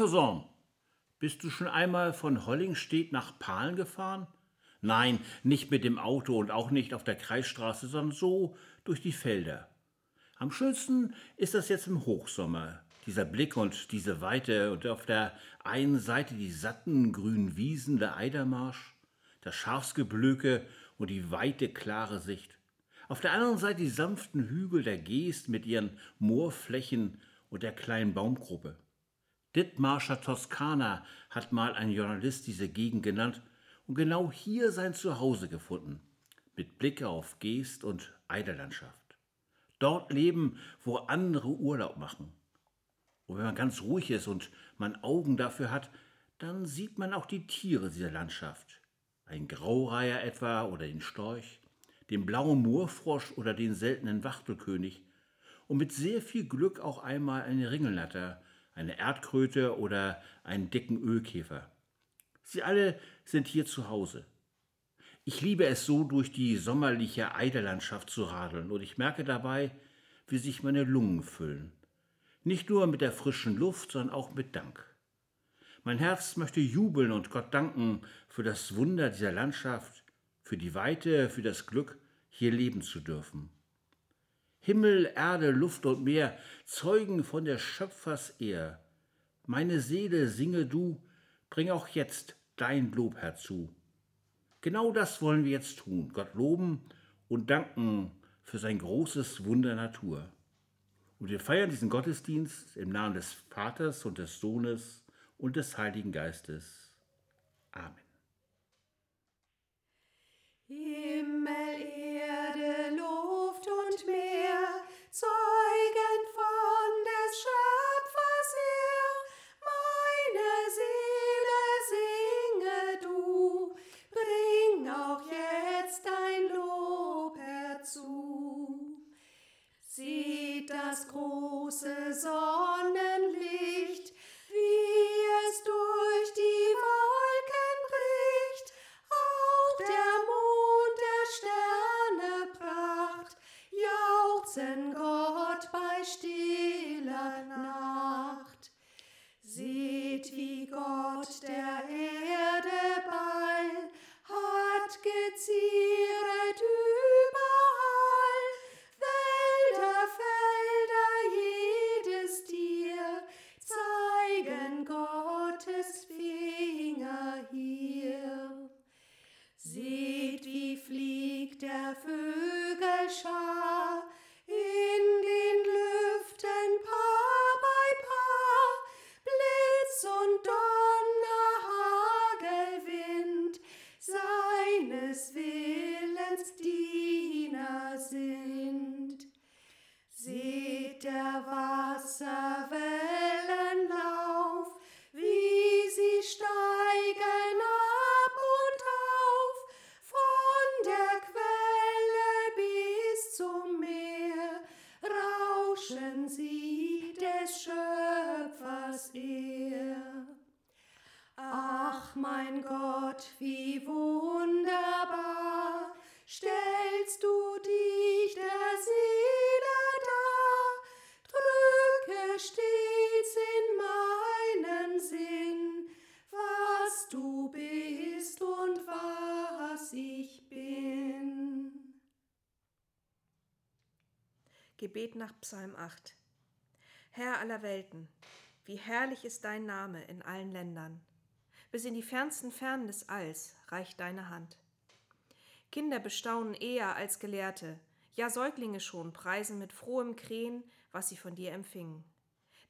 Cousin, bist du schon einmal von Hollingstedt nach Pahlen gefahren? Nein, nicht mit dem Auto und auch nicht auf der Kreisstraße, sondern so durch die Felder. Am schönsten ist das jetzt im Hochsommer. Dieser Blick und diese Weite und auf der einen Seite die satten grünen Wiesen der Eidermarsch, das Schafsgeblöke und die weite klare Sicht. Auf der anderen Seite die sanften Hügel der Geest mit ihren Moorflächen und der kleinen Baumgruppe. Dithmarscher Toskana hat mal ein Journalist diese Gegend genannt und genau hier sein Zuhause gefunden, mit Blick auf Geest und Eiderlandschaft. Dort leben, wo andere Urlaub machen. Und wenn man ganz ruhig ist und man Augen dafür hat, dann sieht man auch die Tiere dieser Landschaft. Ein Graureiher etwa oder den Storch, den blauen Moorfrosch oder den seltenen Wachtelkönig und mit sehr viel Glück auch einmal eine Ringelnatter, eine Erdkröte oder einen dicken Ölkäfer. Sie alle sind hier zu Hause. Ich liebe es so, durch die sommerliche Eiderlandschaft zu radeln, und ich merke dabei, wie sich meine Lungen füllen. Nicht nur mit der frischen Luft, sondern auch mit Dank. Mein Herz möchte jubeln und Gott danken für das Wunder dieser Landschaft, für die Weite, für das Glück, hier leben zu dürfen. Himmel, Erde, Luft und Meer zeugen von der Schöpfers Ehr. Meine Seele, singe du, bring auch jetzt dein Lob herzu. Genau das wollen wir jetzt tun, Gott loben und danken für sein großes Wunder Natur. Und wir feiern diesen Gottesdienst im Namen des Vaters und des Sohnes und des Heiligen Geistes. Amen. Himmel, Erde, Luft und Meer große mein Gott, wie wunderbar stellst du dich der Seele dar, drücke stets in meinen Sinn, was du bist und was ich bin. Gebet nach Psalm 8. Herr aller Welten, wie herrlich ist dein Name in allen Ländern. Bis in die fernsten Fernen des Alls reicht deine Hand. Kinder bestaunen eher als Gelehrte, ja Säuglinge schon preisen mit frohem Krähen, was sie von dir empfingen.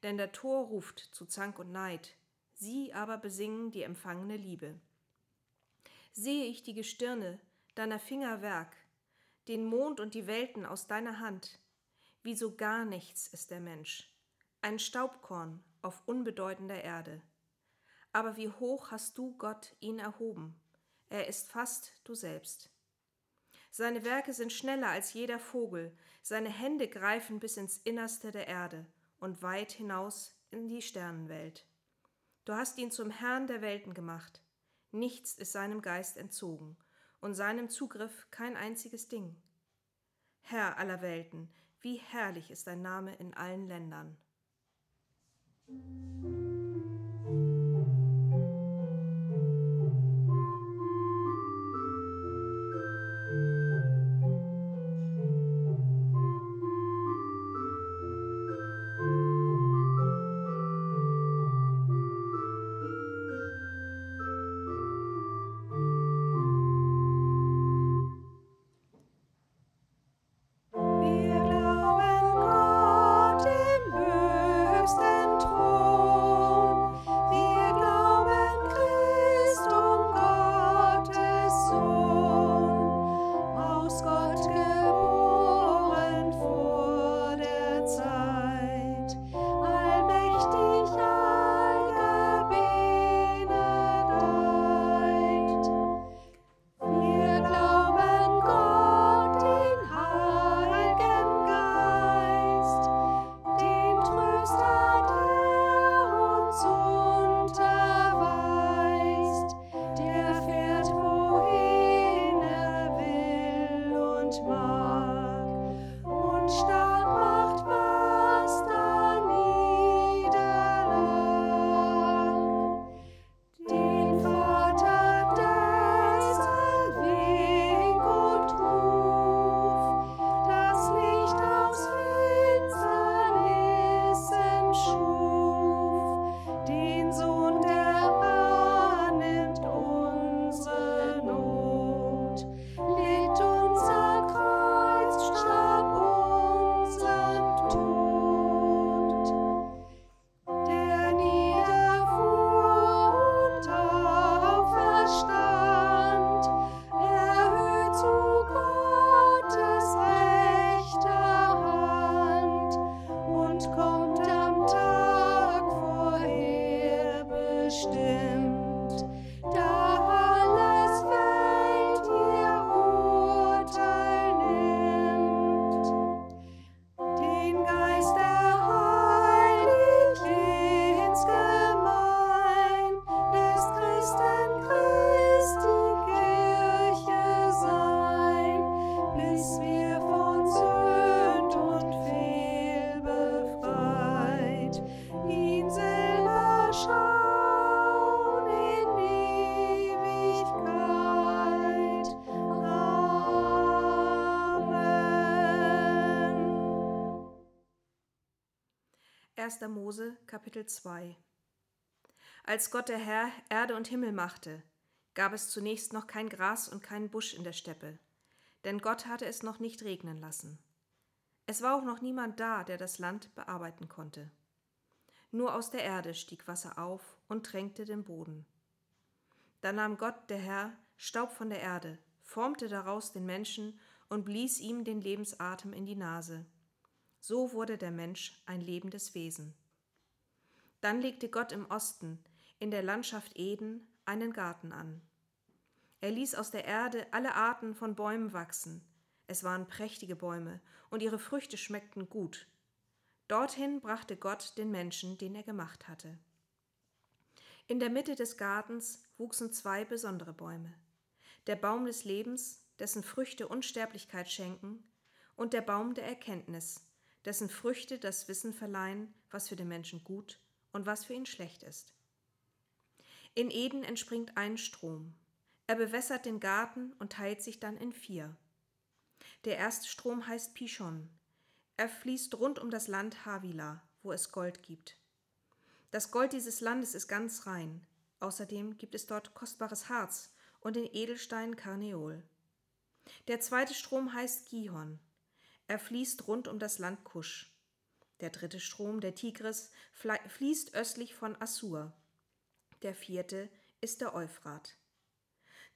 Denn der Tor ruft zu Zank und Neid, sie aber besingen die empfangene Liebe. Sehe ich die Gestirne, deiner Finger Werk, den Mond und die Welten aus deiner Hand, wie so gar nichts ist der Mensch, ein Staubkorn auf unbedeutender Erde. Aber wie hoch hast du, Gott, ihn erhoben, er ist fast du selbst. Seine Werke sind schneller als jeder Vogel, seine Hände greifen bis ins Innerste der Erde und weit hinaus in die Sternenwelt. Du hast ihn zum Herrn der Welten gemacht. Nichts ist seinem Geist entzogen und seinem Zugriff kein einziges Ding. Herr aller Welten, wie herrlich ist dein Name in allen Ländern. 1. Mose, Kapitel 2 Als Gott der Herr Erde und Himmel machte, gab es zunächst noch kein Gras und keinen Busch in der Steppe, denn Gott hatte es noch nicht regnen lassen. Es war auch noch niemand da, der das Land bearbeiten konnte. Nur aus der Erde stieg Wasser auf und tränkte den Boden. Da nahm Gott, der Herr, Staub von der Erde, formte daraus den Menschen und blies ihm den Lebensatem in die Nase. So wurde der Mensch ein lebendes Wesen. Dann legte Gott im Osten, in der Landschaft Eden, einen Garten an. Er ließ aus der Erde alle Arten von Bäumen wachsen. Es waren prächtige Bäume, und ihre Früchte schmeckten gut. Dorthin brachte Gott den Menschen, den er gemacht hatte. In der Mitte des Gartens wuchsen zwei besondere Bäume. Der Baum des Lebens, dessen Früchte Unsterblichkeit schenken, und der Baum der Erkenntnis, dessen Früchte das Wissen verleihen, was für den Menschen gut und was für ihn schlecht ist. In Eden entspringt ein Strom. Er bewässert den Garten und teilt sich dann in vier. Der erste Strom heißt Pishon. Er fließt rund um das Land Havila, wo es Gold gibt. Das Gold dieses Landes ist ganz rein. Außerdem gibt es dort kostbares Harz und den Edelstein Karneol. Der zweite Strom heißt Gihon. Er fließt rund um das Land Kusch. Der dritte Strom, der Tigris, fließt östlich von Assur. Der vierte ist der Euphrat.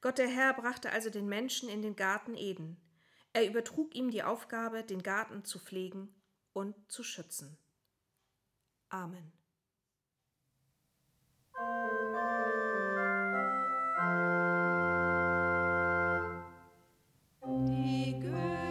Gott der Herr brachte also den Menschen in den Garten Eden. Er übertrug ihm die Aufgabe, den Garten zu pflegen und zu schützen. Amen. Moin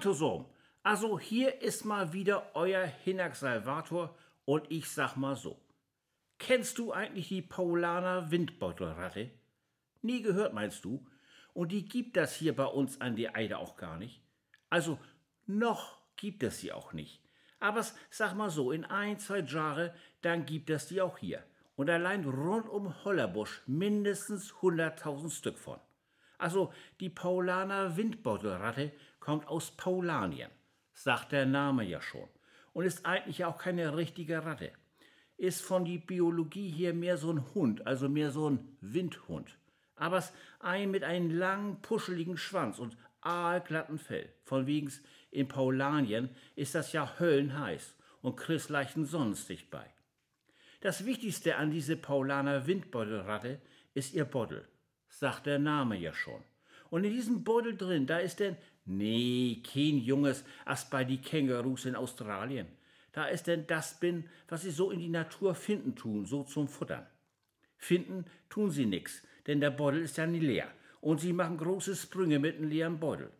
zusammen. Also hier ist mal wieder euer Hinak Salvator und ich sag mal so. Kennst du eigentlich die Paulaner Windbeutelratte? Nie gehört, meinst du? Und die gibt das hier bei uns an der Eide auch gar nicht. Also noch gibt es sie auch nicht. Aber sag mal so, in ein, zwei Jahre, dann gibt es die auch hier. Und allein rund um Hollerbusch mindestens 100.000 Stück von. Also die Paulaner Windbeutelratte kommt aus Paulanien, sagt der Name ja schon, und ist eigentlich auch keine richtige Ratte. Ist von die Biologie hier mehr so ein Hund, also mehr so ein Windhund. Aber ein mit einem langen, puscheligen Schwanz und aalglatten Fell. Von wegen in Paulanien ist das ja höllenheiß und kriegst leichten Sonnenstich bei. Das Wichtigste an diese Paulaner Windbeutelratte ist ihr Beutel, sagt der Name ja schon. Und in diesem Beutel drin, da ist denn, nee, kein Junges, als bei die Kängurus in Australien. Da ist denn das bin, was sie so in die Natur finden tun, so zum Futtern. Finden tun sie nix, denn der Beutel ist ja nie leer und sie machen große Sprünge mit einem leeren Beutel.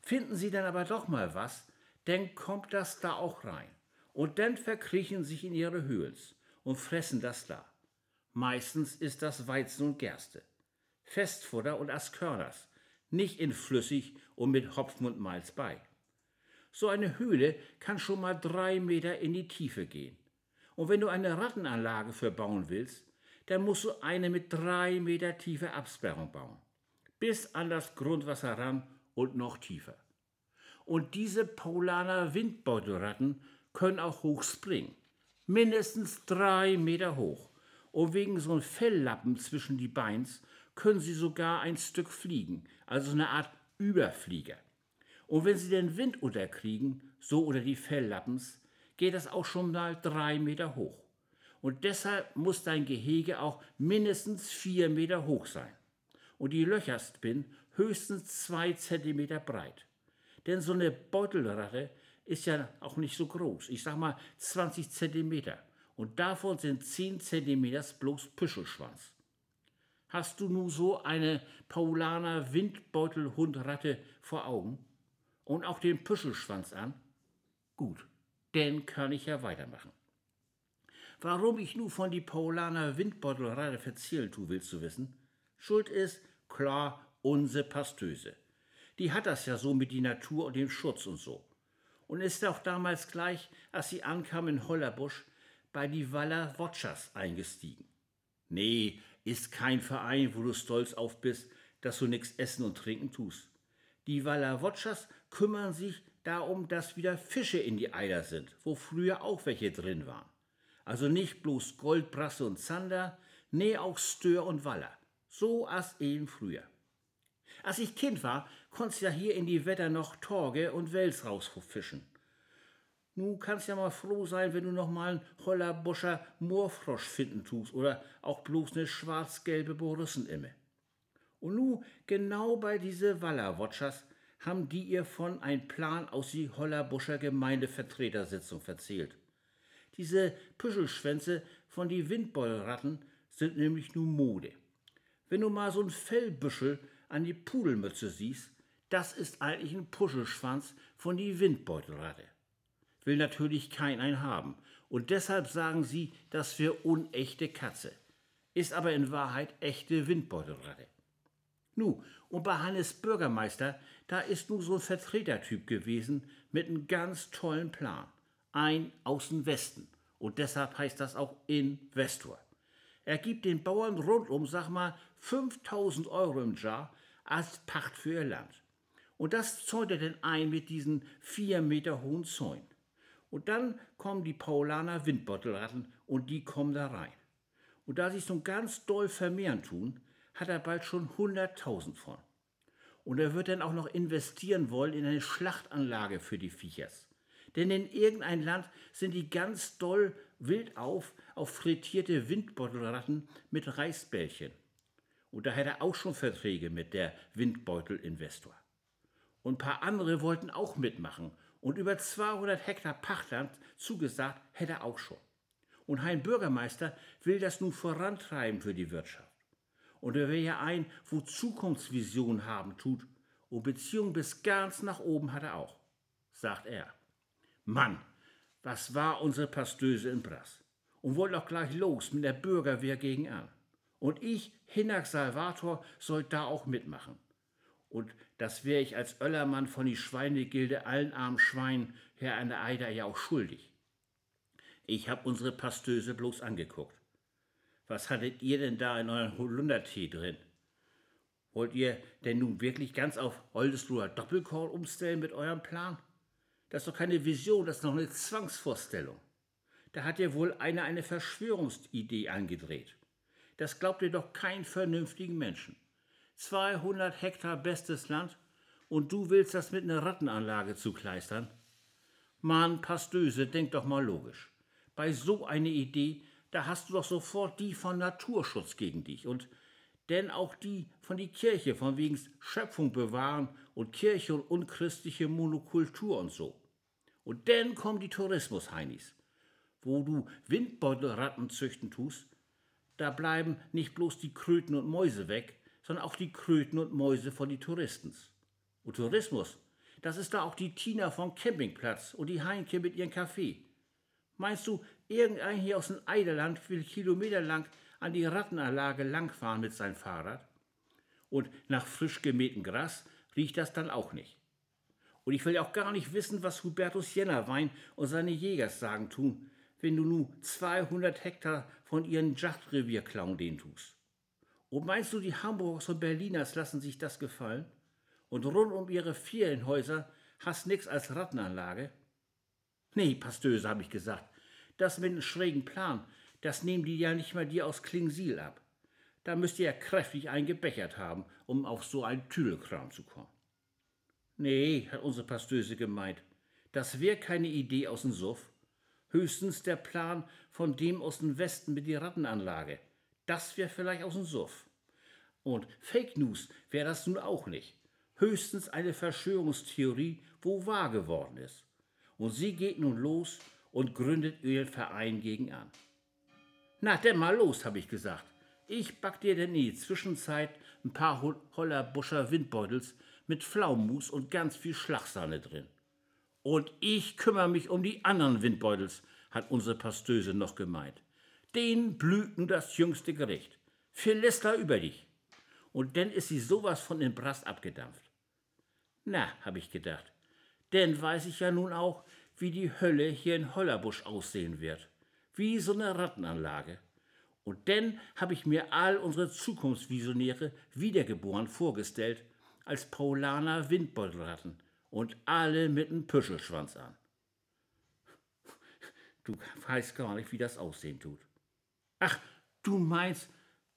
Finden sie dann aber doch mal was, dann kommt das da auch rein. Und dann verkriechen sich in ihre Höhls und fressen das da. Meistens ist das Weizen und Gerste. Festfutter und Askörners, nicht in flüssig und mit Hopfen und Malz bei. So eine Höhle kann schon mal drei Meter in die Tiefe gehen. Und wenn du eine Rattenanlage verbauen willst, dann musst du eine mit drei Meter tiefe Absperrung bauen. Bis an das Grundwasser ran und noch tiefer. Und diese Paulaner Windbeutelratten können auch hoch springen. Mindestens drei Meter hoch. Und wegen so einem Felllappen zwischen die Beins können sie sogar ein Stück fliegen, also eine Art Überflieger. Und wenn sie den Wind unterkriegen, so oder die Felllappens, geht das auch schon mal drei Meter hoch. Und deshalb muss dein Gehege auch mindestens vier Meter hoch sein. Und die Löcherspin höchstens zwei Zentimeter breit. Denn so eine Beutelratte ist ja auch nicht so groß. Ich sag mal 20 Zentimeter. Und davon sind 10 Zentimeter bloß Püschelschwanz. Hast du nun so eine Paulaner Windbeutelhundratte vor Augen? Und auch den Püschelschwanz an? Gut, dann kann ich ja weitermachen. Warum ich nun von die Paulaner Windbeutelratte verzielen tu, willst du wissen? Schuld ist, klar, unsere Pastöse. Die hat das ja so mit die Natur und dem Schutz und so. Und ist auch damals gleich, als sie ankam in Hollerbusch, bei die Waller Wotschers eingestiegen. Nee, ist kein Verein, wo du stolz auf bist, dass du nix essen und trinken tust. Die Waller Wotschers kümmern sich darum, dass wieder Fische in die Eider sind, wo früher auch welche drin waren. Also nicht bloß Goldbrasse und Zander, nee auch Stör und Waller. So as eben früher. Als ich Kind war, konnt's ja hier in die Wetter noch Torge und Wels rausfischen. Nu kannst ja mal froh sein, wenn du noch mal einen Hollerbuscher Moorfrosch finden tust oder auch bloß eine schwarz-gelbe Borussenimme. Und nu, genau bei diese Wallerwatschers haben die ihr von ein Plan aus die Hollerbuscher Gemeindevertretersitzung verzählt. Diese Püschelschwänze von die Windbeulratten sind nämlich nu Mode. Wenn du mal so ein Fellbüschel an die Pudelmütze siehst, das ist eigentlich ein Puschelschwanz von die Windbeutelratte. Will natürlich kein ein haben. Und deshalb sagen sie, das wäre unechte Katze. Ist aber in Wahrheit echte Windbeutelratte. Nu, und bei Hannes Bürgermeister, da ist nu so ein Vertretertyp gewesen mit einem ganz tollen Plan. Ein aus dem Westen. Und deshalb heißt das auch Investor. Er gibt den Bauern rundum, sag mal, 5000 Euro im Jahr, als Pacht für ihr Land. Und das zäunt er denn ein mit diesen vier Meter hohen Zäunen. Und dann kommen die Paulaner Windbeutelratten und die kommen da rein. Und da sich so ganz doll vermehren tun, hat er bald schon 100.000 von. Und er wird dann auch noch investieren wollen in eine Schlachtanlage für die Viechers. Denn in irgendein Land sind die ganz doll wild auf auf frittierte Windbeutelratten mit Reisbällchen. Und da hätte er auch schon Verträge mit der Windbeutel-Investor. Und ein paar andere wollten auch mitmachen. Und über 200 Hektar Pachtland zugesagt hätte er auch schon. Und Hein Bürgermeister will das nun vorantreiben für die Wirtschaft. Und er will ja ein, wo Zukunftsvision haben tut. Und Beziehung bis ganz nach oben hat er auch, sagt er. Mann, was war unsere Pastöse in Brass? Und wollte auch gleich los mit der Bürgerwehr gegen an. Und ich, Hinak Salvator, soll da auch mitmachen. Und das wäre ich als Öllermann von die Schweinegilde allen armen Schweinen Herr der Eider ja auch schuldig. Ich hab unsere Pastöse bloß angeguckt. Was hattet ihr denn da in euren Holundertee drin? Wollt ihr denn nun wirklich ganz auf Oldesloher Doppelkorn umstellen mit eurem Plan? Das ist doch keine Vision, das ist noch eine Zwangsvorstellung. Da hat ja wohl einer eine Verschwörungsidee angedreht. Das glaubt ihr doch kein vernünftigen Menschen. 200 Hektar bestes Land und du willst das mit einer Rattenanlage zukleistern? Mann, Pastöse, denk doch mal logisch. Bei so einer Idee, da hast du doch sofort die von Naturschutz gegen dich und denn auch die von die Kirche, von wegen Schöpfung bewahren und Kirche und unchristliche Monokultur und so. Und dann kommen die Tourismus-Heinis, wo du Windbeutelratten züchten tust, da bleiben nicht bloß die Kröten und Mäuse weg, sondern auch die Kröten und Mäuse von die Touristens. Und Tourismus, das ist da auch die Tina vom Campingplatz und die Heinke mit ihrem Kaffee. Meinst du, irgendein hier aus dem Eiderland will kilometerlang an die Rattenanlage langfahren mit seinem Fahrrad? Und nach frisch gemähtem Gras riecht das dann auch nicht. Und ich will auch gar nicht wissen, was Hubertus Jennerwein und seine Jägers sagen tun, wenn du nu 200 Hektar von ihren Jagdrevier klauen den tust. Und meinst du, die Hamburgers und Berliners lassen sich das gefallen? Und rund um ihre Ferienhäuser hast nix als Rattenanlage? Nee, Pastöse, hab ich gesagt. Das mit dem schrägen Plan, das nehmen die ja nicht mal dir aus Klingsiel ab. Da müsst ihr ja kräftig eingebechert haben, um auf so einen Tüdelkram zu kommen. Nee, hat unsere Pastöse gemeint. Das wär keine Idee aus dem Suff. Höchstens der Plan von dem aus dem Westen mit der Rattenanlage. Das wär vielleicht aus dem Suff. Und Fake News wär das nun auch nicht. Höchstens eine Verschwörungstheorie, wo wahr geworden ist. Und sie geht nun los und gründet ihren Verein gegen an. Na, denn mal los, hab ich gesagt. Ich back dir denn in die Zwischenzeit ein paar Hollerbuscher Windbeutels mit Pflaumenmus und ganz viel Schlagsahne drin. Und ich kümmere mich um die anderen Windbeutels, hat unsere Pastöse noch gemeint. Den blüht nun das jüngste Gericht. Philister über dich. Und dann ist sie sowas von in Brast abgedampft. Na, hab ich gedacht, denn weiß ich ja nun auch, wie die Hölle hier in Hollerbusch aussehen wird. Wie so eine Rattenanlage. Und dann habe ich mir all unsere Zukunftsvisionäre wiedergeboren vorgestellt als Paulaner Windbeutelratten und alle mit einem Püschelschwanz an. Du weißt gar nicht, wie das aussehen tut. Ach, du meinst,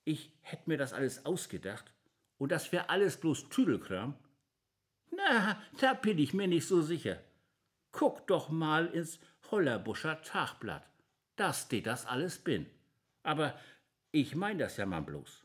ich hätte mir das alles ausgedacht und das wäre alles bloß Tüdelkram? Na, da bin ich mir nicht so sicher. Guck doch mal ins Hollerbuscher Tagblatt. Da steht das alles bin. Aber ich mein das ja mal bloß.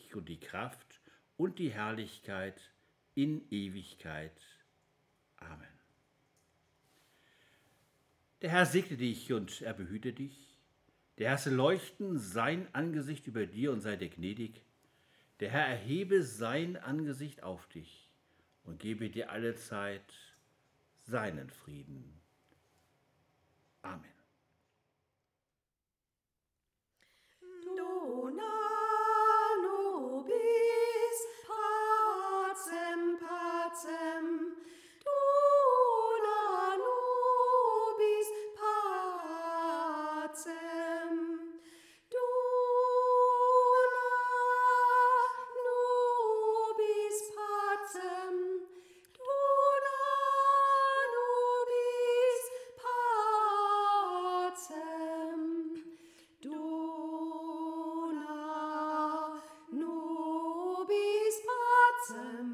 und die Kraft und die Herrlichkeit in Ewigkeit. Amen. Der Herr segne dich und er behüte dich. Der Herr lasse leuchten sein Angesicht über dir und sei dir gnädig. Der Herr erhebe sein Angesicht auf dich und gebe dir alle Zeit seinen Frieden. Amen. Some